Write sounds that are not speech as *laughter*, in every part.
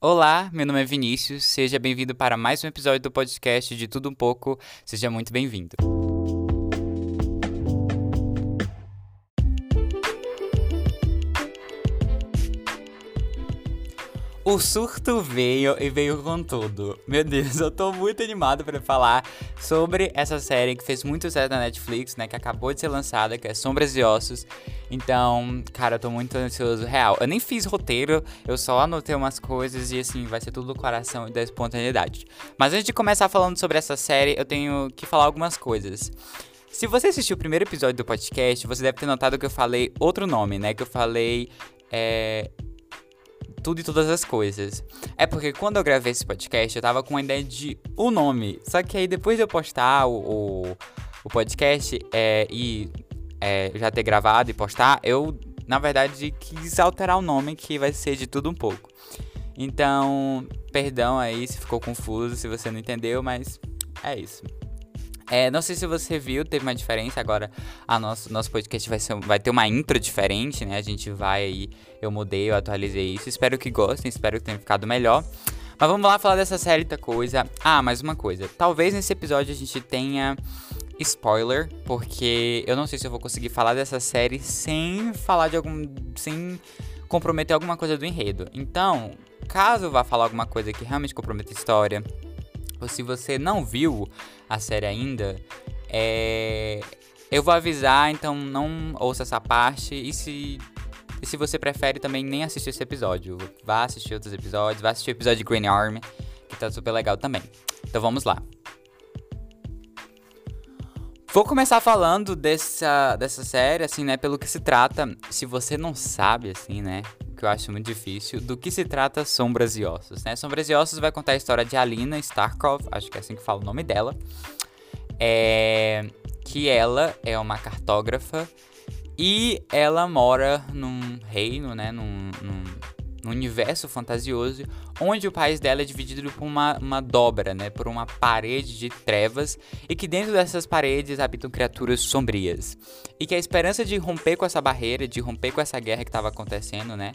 Olá, meu nome é Vinícius, seja bem-vindo para mais um episódio do podcast de Tudo Um Pouco, seja muito bem-vindo. O surto veio e veio com tudo. Meu Deus, eu tô muito animado para falar sobre essa série que fez muito sucesso na Netflix, né? Que acabou de ser lançada, que é Sombras e Ossos. Então, cara, eu tô muito ansioso. Real, eu nem fiz roteiro, eu só anotei umas coisas e assim, vai ser tudo do coração e da espontaneidade. Mas antes de começar falando sobre essa série, eu tenho que falar algumas coisas. Se você assistiu o primeiro episódio do podcast, você deve ter notado que eu falei outro nome, né? Que eu falei. É, tudo e todas as coisas. É porque quando eu gravei esse podcast, eu tava com a ideia de um nome. Só que aí depois de eu postar o, o, o podcast é, e é, já ter gravado e postar, eu, na verdade, quis alterar o nome que vai ser de tudo um pouco. Então, perdão aí se ficou confuso, se você não entendeu, mas é isso. É, não sei se você viu, teve uma diferença. Agora, a nosso, nosso podcast vai, ser, vai ter uma intro diferente, né? A gente vai aí. Eu mudei, eu atualizei isso. Espero que gostem, espero que tenha ficado melhor. Mas vamos lá falar dessa da coisa. Ah, mais uma coisa. Talvez nesse episódio a gente tenha spoiler, porque eu não sei se eu vou conseguir falar dessa série sem falar de algum. sem comprometer alguma coisa do enredo. Então, caso vá falar alguma coisa que realmente comprometa a história, se você não viu a série ainda, é... eu vou avisar, então não ouça essa parte. E se, e se você prefere também nem assistir esse episódio, vá assistir outros episódios, vá assistir o episódio de Green Army, que tá super legal também. Então vamos lá. Vou começar falando dessa, dessa série, assim, né, pelo que se trata. Se você não sabe, assim, né, que eu acho muito difícil, do que se trata Sombras e Ossos, né? Sombras e Ossos vai contar a história de Alina Starkov, acho que é assim que fala o nome dela, é... que ela é uma cartógrafa e ela mora num reino, né, num, num, num universo fantasioso, onde o país dela é dividido por uma, uma dobra, né, por uma parede de trevas, e que dentro dessas paredes habitam criaturas sombrias. E que a esperança de romper com essa barreira, de romper com essa guerra que estava acontecendo, né,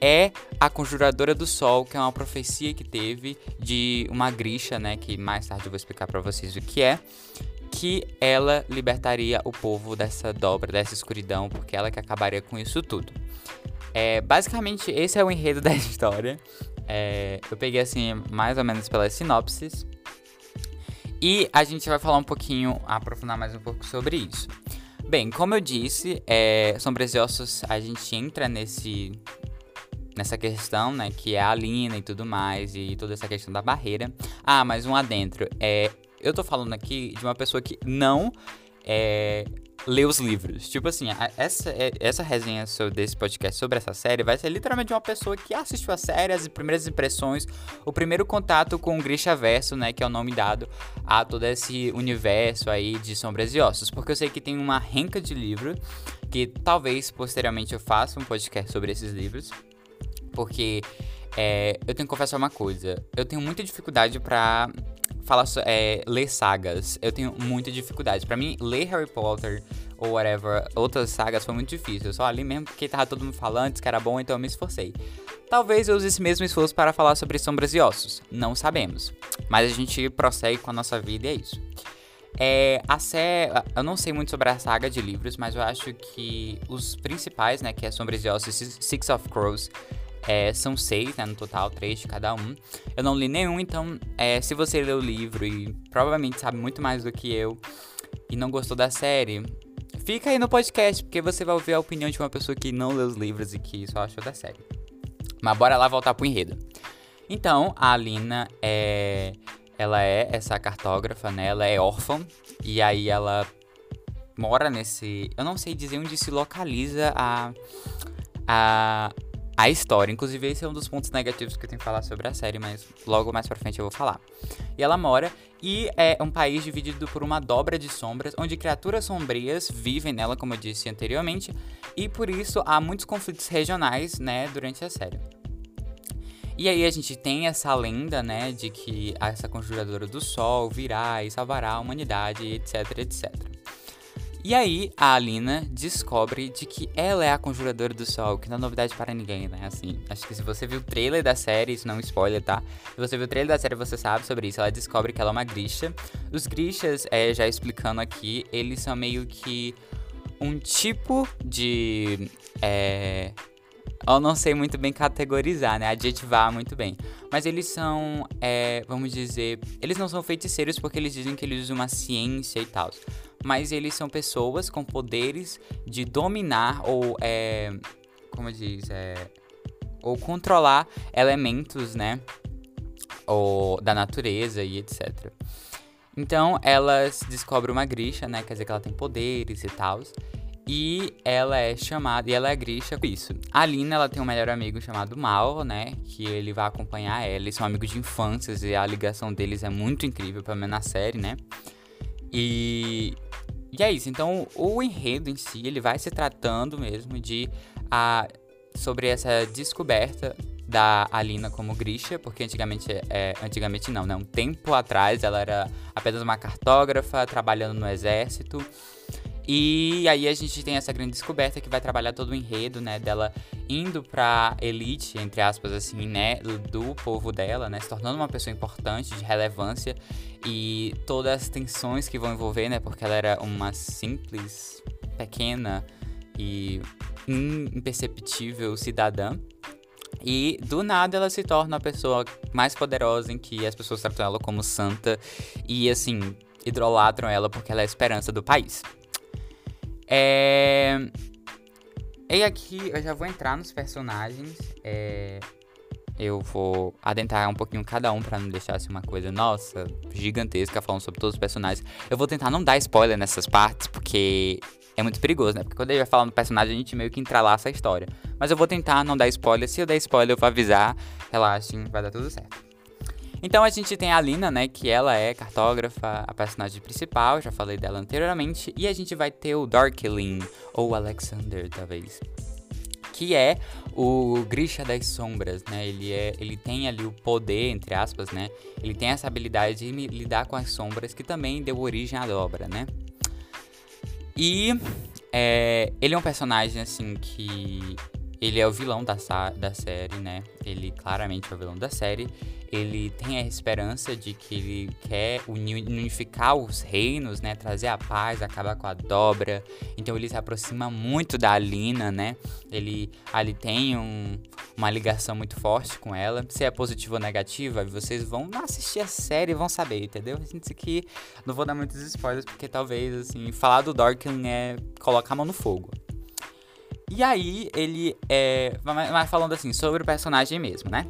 é a Conjuradora do Sol, que é uma profecia que teve de uma Grisha, né, que mais tarde eu vou explicar para vocês o que é, que ela libertaria o povo dessa dobra, dessa escuridão, porque ela que acabaria com isso tudo. É, basicamente, esse é o enredo *laughs* da história. É, eu peguei assim, mais ou menos pelas sinopses. E a gente vai falar um pouquinho, aprofundar mais um pouco sobre isso. Bem, como eu disse, é, Sombras e Ossos, a gente entra nesse, nessa questão, né, que é a Alina e tudo mais, e toda essa questão da barreira. Ah, mas um adentro. É, eu tô falando aqui de uma pessoa que não é, ler os livros. Tipo assim, essa, é, essa resenha sobre, desse podcast sobre essa série vai ser literalmente uma pessoa que assistiu a série, as primeiras impressões, o primeiro contato com o Grisha Verso, né? Que é o nome dado a todo esse universo aí de Sombras e Ossos. Porque eu sei que tem uma renca de livro, que talvez posteriormente eu faça um podcast sobre esses livros. Porque é, eu tenho que confessar uma coisa. Eu tenho muita dificuldade para falar é, ler sagas, eu tenho muita dificuldade. Para mim, ler Harry Potter ou whatever, outras sagas foi muito difícil. Eu só li mesmo porque tava todo mundo falando que era bom, então eu me esforcei. Talvez eu use esse mesmo esforço para falar sobre Sombras e Ossos, não sabemos. Mas a gente prossegue com a nossa vida e é isso. É, a série, eu não sei muito sobre a saga de livros, mas eu acho que os principais, né, que é Sombras e Ossos e Six of Crows, é, são seis, né, no total, três de cada um. Eu não li nenhum, então é, se você leu o livro e provavelmente sabe muito mais do que eu e não gostou da série, fica aí no podcast, porque você vai ouvir a opinião de uma pessoa que não leu os livros e que só achou da série. Mas bora lá voltar pro enredo. Então, a Alina é. Ela é essa cartógrafa, né? Ela é órfã. E aí ela mora nesse. Eu não sei dizer onde se localiza a. A, a história. Inclusive, esse é um dos pontos negativos que eu tenho que falar sobre a série, mas logo mais pra frente eu vou falar. E ela mora e é um país dividido por uma dobra de sombras, onde criaturas sombrias vivem nela, como eu disse anteriormente, e por isso há muitos conflitos regionais, né, durante a série. E aí a gente tem essa lenda, né, de que essa conjuradora do sol virá e salvará a humanidade, etc, etc. E aí a Alina descobre de que ela é a conjuradora do sol, que não é novidade para ninguém, né? Assim, acho que se você viu o trailer da série, isso não é um spoiler, tá? Se você viu o trailer da série, você sabe sobre isso. Ela descobre que ela é uma Grisha. Os Grishas, é, já explicando aqui, eles são meio que um tipo de. É, eu não sei muito bem categorizar, né? Adjetivar muito bem. Mas eles são, é, vamos dizer, eles não são feiticeiros porque eles dizem que eles usam uma ciência e tal mas eles são pessoas com poderes de dominar ou, é, como diz, é, ou controlar elementos, né, ou da natureza e etc. Então, elas descobrem uma Grisha, né, quer dizer que ela tem poderes e tal. E ela é chamada, e ela é Grisha por isso. A Lina, ela tem um melhor amigo chamado Mal, né? Que ele vai acompanhar ela. Eles são amigos de infância e a ligação deles é muito incrível, pelo menos na série, né? E e é isso, então o enredo em si, ele vai se tratando mesmo de a, sobre essa descoberta da Alina como Grisha, porque antigamente, é, antigamente não, né? Um tempo atrás ela era apenas uma cartógrafa trabalhando no exército. E aí a gente tem essa grande descoberta que vai trabalhar todo o enredo, né, dela indo pra elite, entre aspas, assim, né, do povo dela, né, se tornando uma pessoa importante, de relevância e todas as tensões que vão envolver, né, porque ela era uma simples, pequena e imperceptível cidadã. E do nada ela se torna a pessoa mais poderosa em que as pessoas tratam ela como santa e assim, idolatram ela porque ela é a esperança do país. É... E aqui eu já vou entrar nos personagens. É... Eu vou adentrar um pouquinho cada um para não deixar assim, uma coisa, nossa, gigantesca falando sobre todos os personagens. Eu vou tentar não dar spoiler nessas partes, porque é muito perigoso, né? Porque quando ele vai falar no personagem, a gente meio que entrelaça a história. Mas eu vou tentar não dar spoiler. Se eu der spoiler, eu vou avisar. Relaxem, vai dar tudo certo. Então a gente tem a Lina, né, que ela é cartógrafa, a personagem principal, já falei dela anteriormente, e a gente vai ter o Darkling, ou Alexander, talvez, que é o Grisha das Sombras, né? Ele é, ele tem ali o poder, entre aspas, né? Ele tem essa habilidade de lidar com as sombras que também deu origem à obra, né? E é, ele é um personagem assim que ele é o vilão da, da série, né? Ele claramente é o vilão da série. Ele tem a esperança de que ele quer unificar os reinos, né? Trazer a paz, acabar com a dobra. Então ele se aproxima muito da Alina, né? Ele ali tem um, uma ligação muito forte com ela. Se é positiva ou negativa, vocês vão assistir a série e vão saber, entendeu? Gente, aqui não vou dar muitos spoilers porque talvez assim falar do Dorkin é colocar a mão no fogo. E aí, ele é. Mas falando assim, sobre o personagem mesmo, né?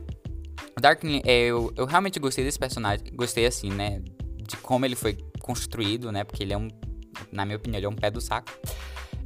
Darkling, é, eu, eu realmente gostei desse personagem. Gostei assim, né? De como ele foi construído, né? Porque ele é um. Na minha opinião, ele é um pé do saco.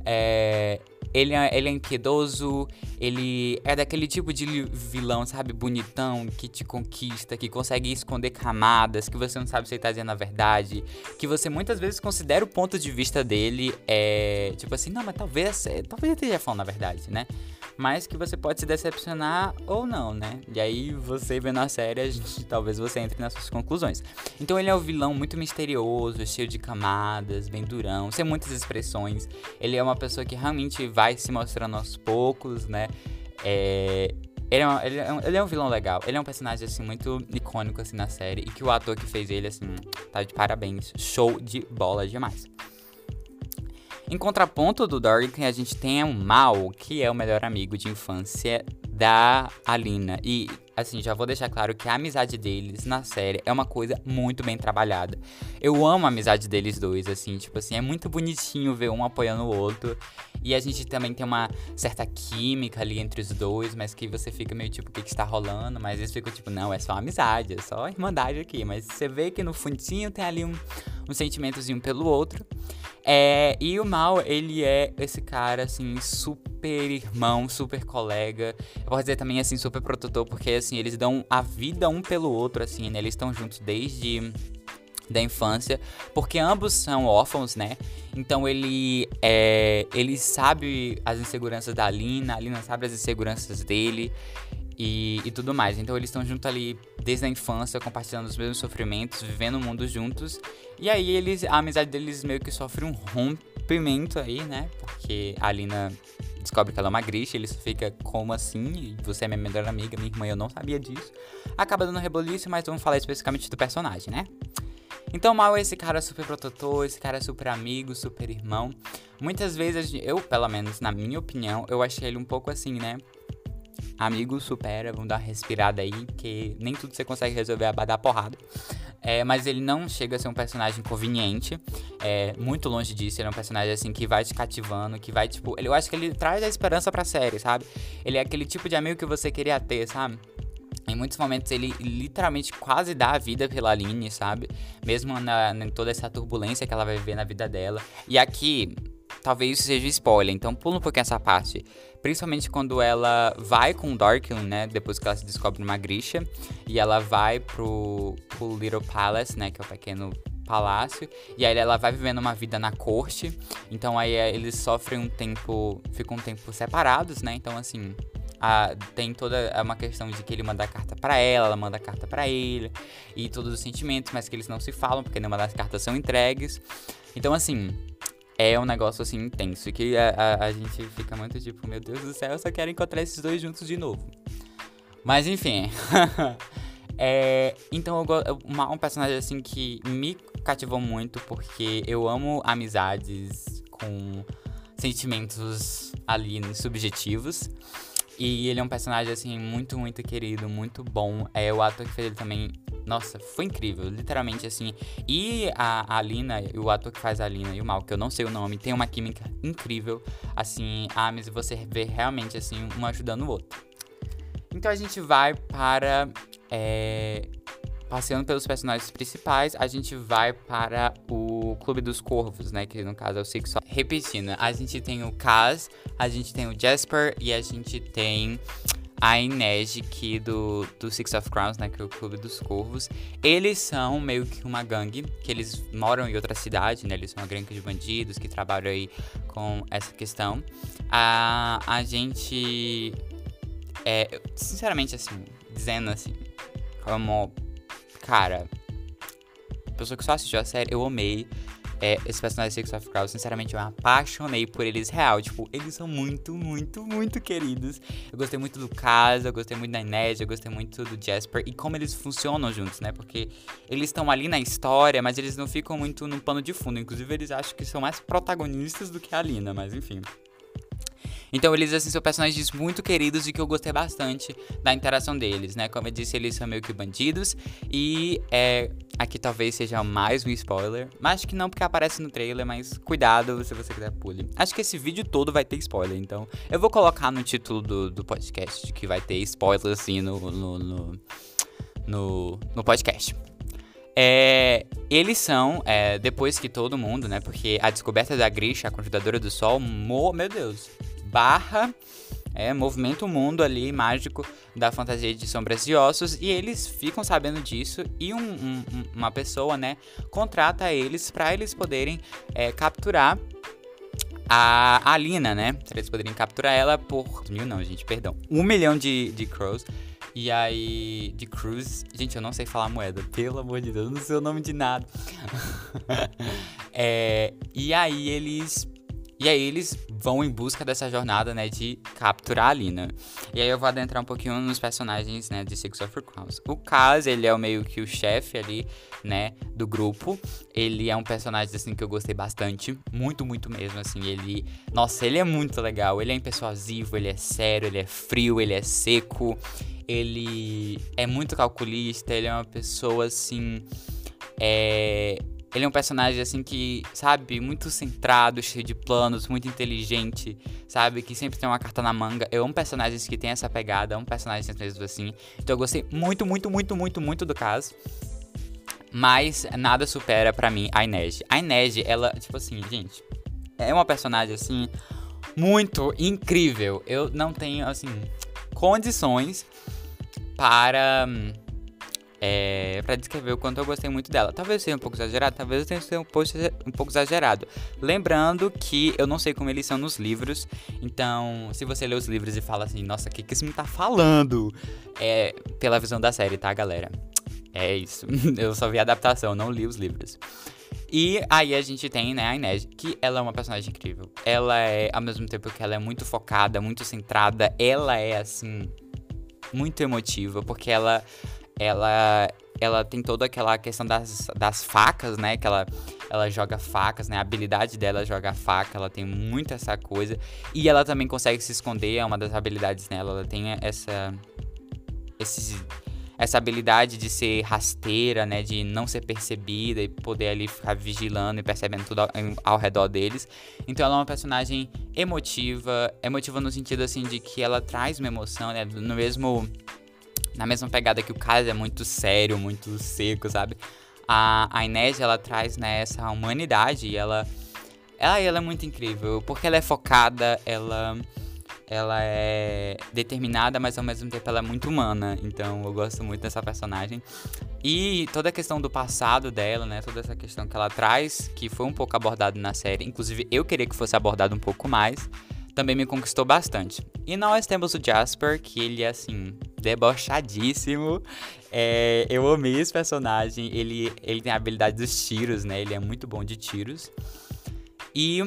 É, ele é, ele é impiedoso, ele é daquele tipo de vilão, sabe, bonitão, que te conquista, que consegue esconder camadas, que você não sabe se ele tá dizendo a verdade, que você muitas vezes considera o ponto de vista dele, é, tipo assim, não, mas talvez, é, talvez ele esteja falando a verdade, né? Mas que você pode se decepcionar ou não, né? E aí você vendo a série, a gente, talvez você entre nas suas conclusões. Então ele é um vilão muito misterioso, cheio de camadas, bem durão, sem muitas expressões. Ele é uma pessoa que realmente vai se mostrando aos poucos, né? É, ele é, um, ele, é um, ele é, um, vilão legal. Ele é um personagem, assim, muito icônico, assim, na série. E que o ator que fez ele, assim, tá de parabéns. Show de bola demais. Em contraponto do Dorian, a gente tem o Mal, que é o melhor amigo de infância da Alina. E, assim, já vou deixar claro que a amizade deles na série é uma coisa muito bem trabalhada. Eu amo a amizade deles dois, assim, tipo assim, é muito bonitinho ver um apoiando o outro. E a gente também tem uma certa química ali entre os dois, mas que você fica meio tipo, o que, que está rolando? Mas eles ficam tipo, não, é só amizade, é só irmandade aqui. Mas você vê que no fundinho tem ali um, um sentimentozinho pelo outro. É, e o Mal, ele é esse cara, assim, super irmão, super colega. Eu posso dizer também, assim, super protetor, porque, assim, eles dão a vida um pelo outro, assim, né? Eles estão juntos desde da infância, porque ambos são órfãos, né? Então ele é, ele sabe as inseguranças da Alina, a Alina sabe as inseguranças dele. E, e tudo mais. Então eles estão juntos ali desde a infância, compartilhando os mesmos sofrimentos, vivendo o mundo juntos. E aí eles, a amizade deles meio que sofre um rompimento aí, né? Porque a Alina descobre que ela é uma grixa, ele fica como assim? Você é minha melhor amiga, minha irmã, eu não sabia disso. Acaba dando reboliço, mas vamos falar especificamente do personagem, né? Então, Mal é esse cara super protetor, esse cara super amigo, super irmão. Muitas vezes, eu, pelo menos na minha opinião, eu achei ele um pouco assim, né? Amigo, supera, vamos dar uma respirada aí, porque nem tudo você consegue resolver a dar porrada. É, mas ele não chega a ser um personagem conveniente. É, muito longe disso. Ele é um personagem assim que vai te cativando, que vai, tipo. Eu acho que ele traz a esperança pra série, sabe? Ele é aquele tipo de amigo que você queria ter, sabe? Em muitos momentos ele literalmente quase dá a vida pela Aline, sabe? Mesmo na, em toda essa turbulência que ela vai viver na vida dela. E aqui, talvez isso seja spoiler, então pula um pouquinho essa parte. Principalmente quando ela vai com o Darkling, né? Depois que ela se descobre numa grixa. E ela vai pro, pro Little Palace, né? Que é o pequeno palácio. E aí ela vai vivendo uma vida na corte. Então aí é, eles sofrem um tempo. Ficam um tempo separados, né? Então assim. A, tem toda uma questão de que ele manda a carta para ela, ela manda a carta para ele, e todos os sentimentos, mas que eles não se falam, porque nenhuma das cartas são entregues. Então, assim, é um negócio assim intenso. Que a, a, a, gente fica muito tipo, meu Deus do céu, eu só quero encontrar esses dois juntos de novo. Mas enfim. *laughs* é, então eu, uma, um personagem assim que me cativou muito porque eu amo amizades com sentimentos ali subjetivos. E ele é um personagem, assim, muito, muito querido, muito bom. É, o ator que fez ele também nossa, foi incrível, literalmente assim. E a, a Lina, o ator que faz a Lina e o Mal, que eu não sei o nome, tem uma química incrível. Assim, a mas você vê realmente assim, um ajudando o outro. Então a gente vai para. É, passeando pelos personagens principais, a gente vai para o Clube dos Corvos, né? Que no caso é o Six. Repetindo, a gente tem o Kaz, a gente tem o Jasper e a gente tem a Inej aqui do, do Six of Crowns, né, que é o Clube dos Corvos. Eles são meio que uma gangue, que eles moram em outra cidade, né, eles são uma gangue de bandidos que trabalham aí com essa questão. A, a gente, é, sinceramente, assim, dizendo assim, como, cara, pessoa que só assistiu a série, eu amei é, esse personagem Six of Crows, sinceramente, eu me apaixonei por eles real. Tipo, eles são muito, muito, muito queridos. Eu gostei muito do Casa, eu gostei muito da Inés, eu gostei muito do Jasper e como eles funcionam juntos, né? Porque eles estão ali na história, mas eles não ficam muito no pano de fundo. Inclusive, eles acham que são mais protagonistas do que a Lina, mas enfim. Então eles, assim, são personagens muito queridos e que eu gostei bastante da interação deles, né? Como eu disse, eles são meio que bandidos. E é, aqui talvez seja mais um spoiler. Mas acho que não, porque aparece no trailer, mas cuidado se você quiser pule. Acho que esse vídeo todo vai ter spoiler, então eu vou colocar no título do, do podcast que vai ter spoiler, assim, no, no, no, no, no podcast. É, eles são, é, depois que todo mundo, né? Porque a descoberta da Grisha, a Conjudadora do Sol, mo, meu Deus, barra é, movimenta o mundo ali mágico da fantasia de sombras e ossos e eles ficam sabendo disso e um, um, uma pessoa, né, contrata eles para eles poderem é, capturar a Alina, né? Pra eles poderem capturar ela por mil não, gente, perdão, um milhão de, de crows. E aí, de Cruz. Gente, eu não sei falar moeda, pelo amor de Deus, eu não sei o nome de nada. *laughs* é, e aí eles e aí eles vão em busca dessa jornada, né, de capturar a Lina. E aí eu vou adentrar um pouquinho nos personagens, né, de Six of Crowns. O Kaz, ele é o meio que o chefe ali, né, do grupo. Ele é um personagem, assim, que eu gostei bastante. Muito, muito mesmo, assim. Ele... Nossa, ele é muito legal. Ele é impersuasivo, ele é sério, ele é frio, ele é seco. Ele é muito calculista, ele é uma pessoa, assim... É ele é um personagem, assim, que, sabe, muito centrado, cheio de planos, muito inteligente, sabe? Que sempre tem uma carta na manga. Eu amo personagens que tem essa pegada, amo personagens mesmo assim. Então eu gostei muito, muito, muito, muito, muito do caso. Mas nada supera para mim a Inês. A Inês, ela, tipo assim, gente, é uma personagem, assim, muito incrível. Eu não tenho, assim, condições para. É, para descrever o quanto eu gostei muito dela. Talvez seja um pouco exagerado, talvez tenha sido um pouco, um pouco exagerado. Lembrando que eu não sei como eles são nos livros, então se você lê os livros e fala assim, nossa, o que, que esse me tá falando? É pela visão da série, tá, galera? É isso. *laughs* eu só vi a adaptação, não li os livros. E aí a gente tem, né, a Inês, que ela é uma personagem incrível. Ela é, ao mesmo tempo que ela é muito focada, muito centrada, ela é, assim, muito emotiva, porque ela ela ela tem toda aquela questão das, das facas, né? Que ela, ela joga facas, né? A habilidade dela é jogar faca, ela tem muito essa coisa. E ela também consegue se esconder, é uma das habilidades dela. Ela tem essa. Esse, essa habilidade de ser rasteira, né? De não ser percebida e poder ali ficar vigilando e percebendo tudo ao, ao redor deles. Então ela é uma personagem emotiva. Emotiva no sentido assim de que ela traz uma emoção, né? No mesmo na mesma pegada que o Kaz é muito sério, muito seco, sabe? A, a Inês, ela traz né, essa humanidade e ela, ela, ela é muito incrível, porque ela é focada, ela, ela é determinada, mas ao mesmo tempo ela é muito humana, então eu gosto muito dessa personagem. E toda a questão do passado dela, né, toda essa questão que ela traz, que foi um pouco abordado na série, inclusive eu queria que fosse abordado um pouco mais, também me conquistou bastante. E nós temos o Jasper, que ele é assim, debochadíssimo. É, eu amei esse personagem. Ele, ele tem a habilidade dos tiros, né? Ele é muito bom de tiros. E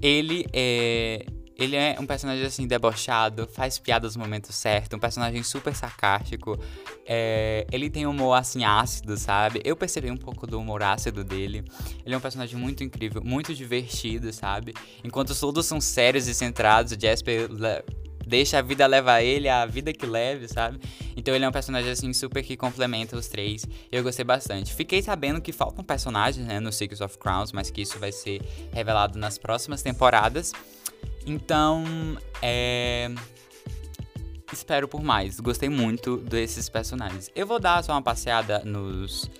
ele é. Ele é um personagem assim, debochado, faz piadas no momento certo, um personagem super sarcástico. É, ele tem humor assim ácido, sabe? Eu percebi um pouco do humor ácido dele. Ele é um personagem muito incrível, muito divertido, sabe? Enquanto todos são sérios e centrados, o Jasper deixa a vida levar ele, a vida que leve, sabe? Então ele é um personagem assim super que complementa os três. Eu gostei bastante. Fiquei sabendo que faltam personagens, né, no Secrets of Crowns, mas que isso vai ser revelado nas próximas temporadas. Então, é espero por mais. Gostei muito desses personagens. Eu vou dar só uma passeada nos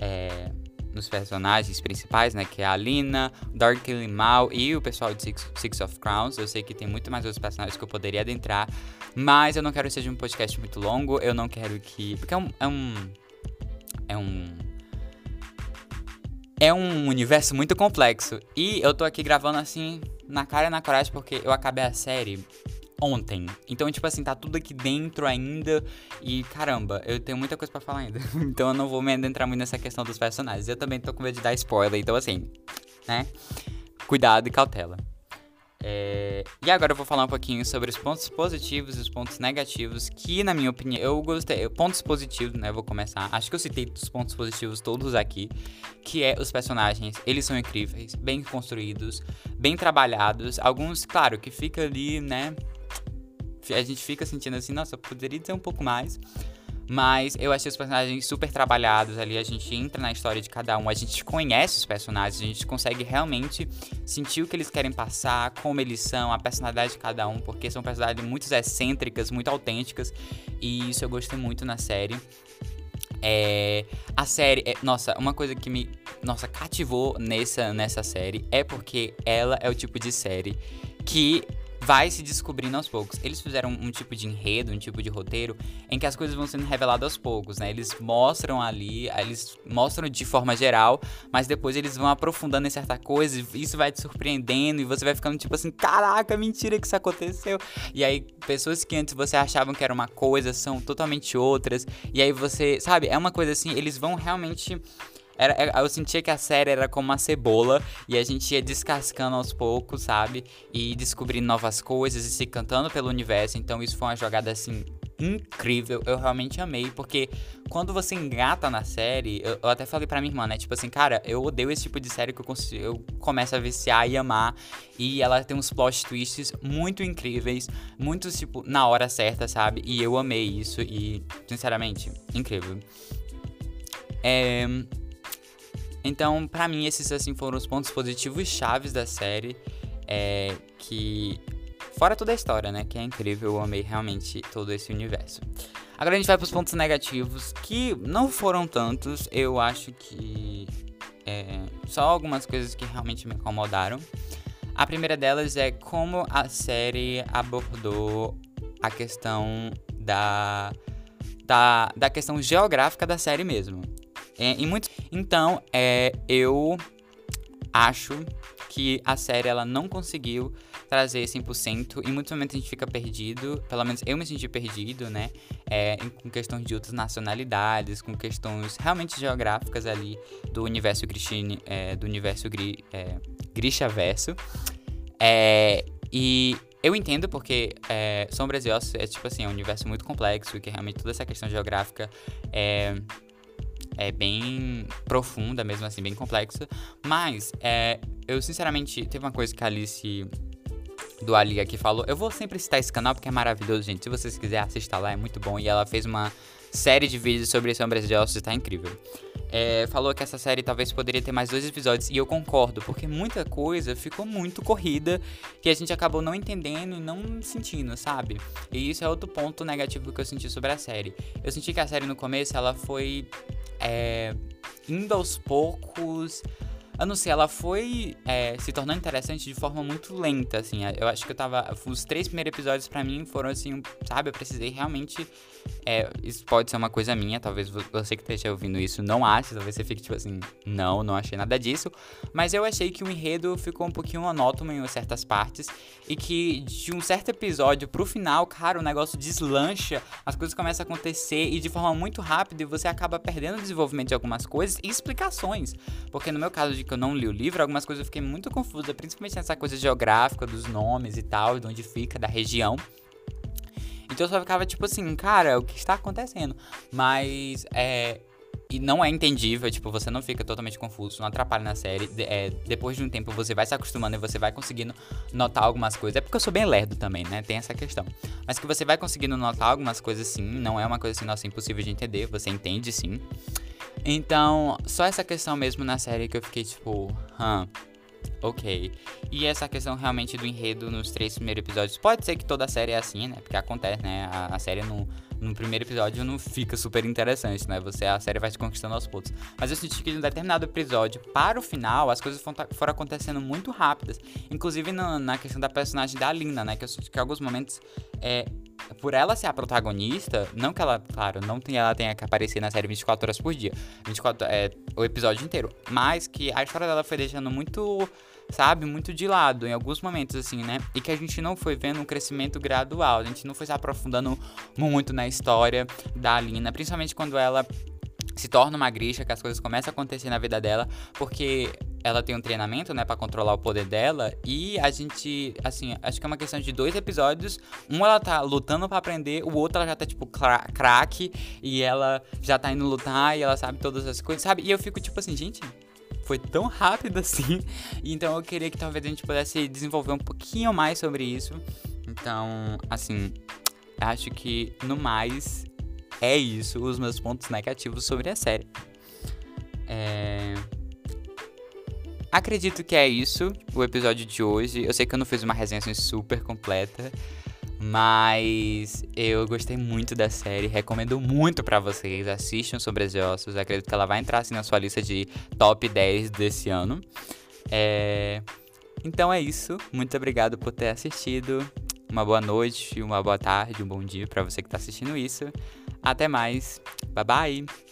é, nos personagens principais, né? Que é a Lina, Darkly Mal e o pessoal de Six, Six of Crowns. Eu sei que tem muito mais outros personagens que eu poderia adentrar, mas eu não quero que seja um podcast muito longo. Eu não quero que. Porque é um. É um. É um, é um universo muito complexo. E eu tô aqui gravando assim, na cara e na coragem, porque eu acabei a série ontem. Então, tipo assim, tá tudo aqui dentro ainda. E caramba, eu tenho muita coisa para falar ainda. *laughs* então eu não vou me adentrar muito nessa questão dos personagens. Eu também tô com medo de dar spoiler. Então, assim, né? Cuidado e cautela. É... E agora eu vou falar um pouquinho sobre os pontos positivos e os pontos negativos, que na minha opinião eu gostei. Pontos positivos, né? Vou começar. Acho que eu citei os pontos positivos todos aqui, que é os personagens. Eles são incríveis, bem construídos, bem trabalhados. Alguns, claro, que fica ali, né? a gente fica sentindo assim, nossa, poderia dizer um pouco mais. Mas eu achei os personagens super trabalhados ali. A gente entra na história de cada um, a gente conhece os personagens, a gente consegue realmente sentir o que eles querem passar, como eles são, a personalidade de cada um, porque são personagens muito excêntricas, muito autênticas. E isso eu gostei muito na série. É, a série, é, nossa, uma coisa que me, nossa, cativou nessa, nessa série é porque ela é o tipo de série que vai se descobrindo aos poucos. Eles fizeram um, tipo de enredo, um tipo de roteiro, em que as coisas vão sendo reveladas aos poucos, né? Eles mostram ali, eles mostram de forma geral, mas depois eles vão aprofundando em certa coisa, e isso vai te surpreendendo, e você vai ficando tipo assim, caraca, mentira que isso aconteceu. E aí, pessoas que antes você achavam que era uma coisa, são totalmente outras, e aí você, sabe, é uma coisa assim, eles vão realmente era, é, eu sentia que a série era como uma cebola e a gente ia descascando aos poucos, sabe? E descobrindo novas coisas e se cantando pelo universo. Então isso foi uma jogada assim incrível. Eu realmente amei, porque quando você engata na série, eu, eu, até falei pra minha irmã, né? Tipo assim, cara, eu odeio esse tipo de série que eu, consigo, eu começo a viciar e amar. E ela tem uns plot twists muito incríveis, muitos, tipo, na hora certa, sabe? E eu amei isso e, sinceramente, incrível. É. Então, para mim, esses assim foram os pontos positivos chaves da série. É, que. Fora toda a história, né? Que é incrível, eu amei realmente todo esse universo. Agora a gente vai pros pontos negativos, que não foram tantos. Eu acho que. É, só algumas coisas que realmente me incomodaram. A primeira delas é como a série abordou a questão da da, da questão geográfica da série mesmo. É, em muito, então, é, eu acho que a série ela não conseguiu trazer 100%. Em muitos momentos a gente fica perdido, pelo menos eu me senti perdido, né? É, com questões de outras nacionalidades, com questões realmente geográficas ali do universo Grishine, é, do universo Gri, é, Grisha Verso. É, e eu entendo porque é, Sombras e Ossos é tipo assim, é um universo muito complexo e que realmente toda essa questão geográfica é é bem profunda, mesmo assim, bem complexa. Mas, é, eu sinceramente, teve uma coisa que a Alice do Ali aqui falou. Eu vou sempre citar esse canal porque é maravilhoso, gente. Se vocês quiserem assistir lá, é muito bom. E ela fez uma série de vídeos sobre Sombras de Ossos, tá incrível. É, falou que essa série talvez poderia ter mais dois episódios, e eu concordo, porque muita coisa ficou muito corrida que a gente acabou não entendendo e não sentindo, sabe? E isso é outro ponto negativo que eu senti sobre a série. Eu senti que a série no começo ela foi é, indo aos poucos eu não sei, ela foi é, se tornando interessante de forma muito lenta, assim. Eu acho que eu tava. Os três primeiros episódios para mim foram assim, sabe? Eu precisei realmente. É, isso pode ser uma coisa minha, talvez você que esteja ouvindo isso não ache, talvez você fique tipo assim, não, não achei nada disso. Mas eu achei que o enredo ficou um pouquinho monótono em certas partes e que de um certo episódio pro final, cara, o negócio deslancha, as coisas começam a acontecer e de forma muito rápida e você acaba perdendo o desenvolvimento de algumas coisas e explicações. Porque no meu caso de que eu não li o livro, algumas coisas eu fiquei muito confusa, principalmente nessa coisa geográfica dos nomes e tal, de onde fica, da região. Então eu só ficava tipo assim, cara, o que está acontecendo? Mas é. E não é entendível, tipo, você não fica totalmente confuso, não atrapalha na série. De, é, depois de um tempo você vai se acostumando e você vai conseguindo notar algumas coisas. É porque eu sou bem lerdo também, né? Tem essa questão. Mas que você vai conseguindo notar algumas coisas sim, não é uma coisa assim, nossa, impossível de entender, você entende sim. Então, só essa questão mesmo na série que eu fiquei tipo, hã, ok. E essa questão realmente do enredo nos três primeiros episódios. Pode ser que toda a série é assim, né? Porque acontece, né? A, a série no, no primeiro episódio não fica super interessante, né? Você, a série vai te conquistando aos poucos. Mas eu senti que em um determinado episódio, para o final, as coisas foram, foram acontecendo muito rápidas. Inclusive no, na questão da personagem da Lina, né? Que eu senti que em alguns momentos é, por ela ser a protagonista, não que ela, claro, não tem, ela tenha que aparecer na série 24 horas por dia, 24 é o episódio inteiro, mas que a história dela foi deixando muito, sabe, muito de lado em alguns momentos assim, né? E que a gente não foi vendo um crescimento gradual, a gente não foi se aprofundando muito na história da Alina, principalmente quando ela se torna uma grixa, que as coisas começam a acontecer na vida dela, porque ela tem um treinamento, né, para controlar o poder dela. E a gente, assim, acho que é uma questão de dois episódios. Um ela tá lutando para aprender, o outro ela já tá tipo craque e ela já tá indo lutar e ela sabe todas as coisas, sabe? E eu fico tipo assim, gente, foi tão rápido *laughs* assim. Então eu queria que talvez a gente pudesse desenvolver um pouquinho mais sobre isso. Então, assim, acho que no mais *laughs* é isso os meus pontos negativos sobre a série. É Acredito que é isso, o episódio de hoje. Eu sei que eu não fiz uma resenha assim, super completa, mas eu gostei muito da série, recomendo muito para vocês. Assistam sobre as ossos, acredito que ela vai entrar assim na sua lista de top 10 desse ano. É... Então é isso, muito obrigado por ter assistido. Uma boa noite, uma boa tarde, um bom dia para você que está assistindo isso. Até mais, bye bye!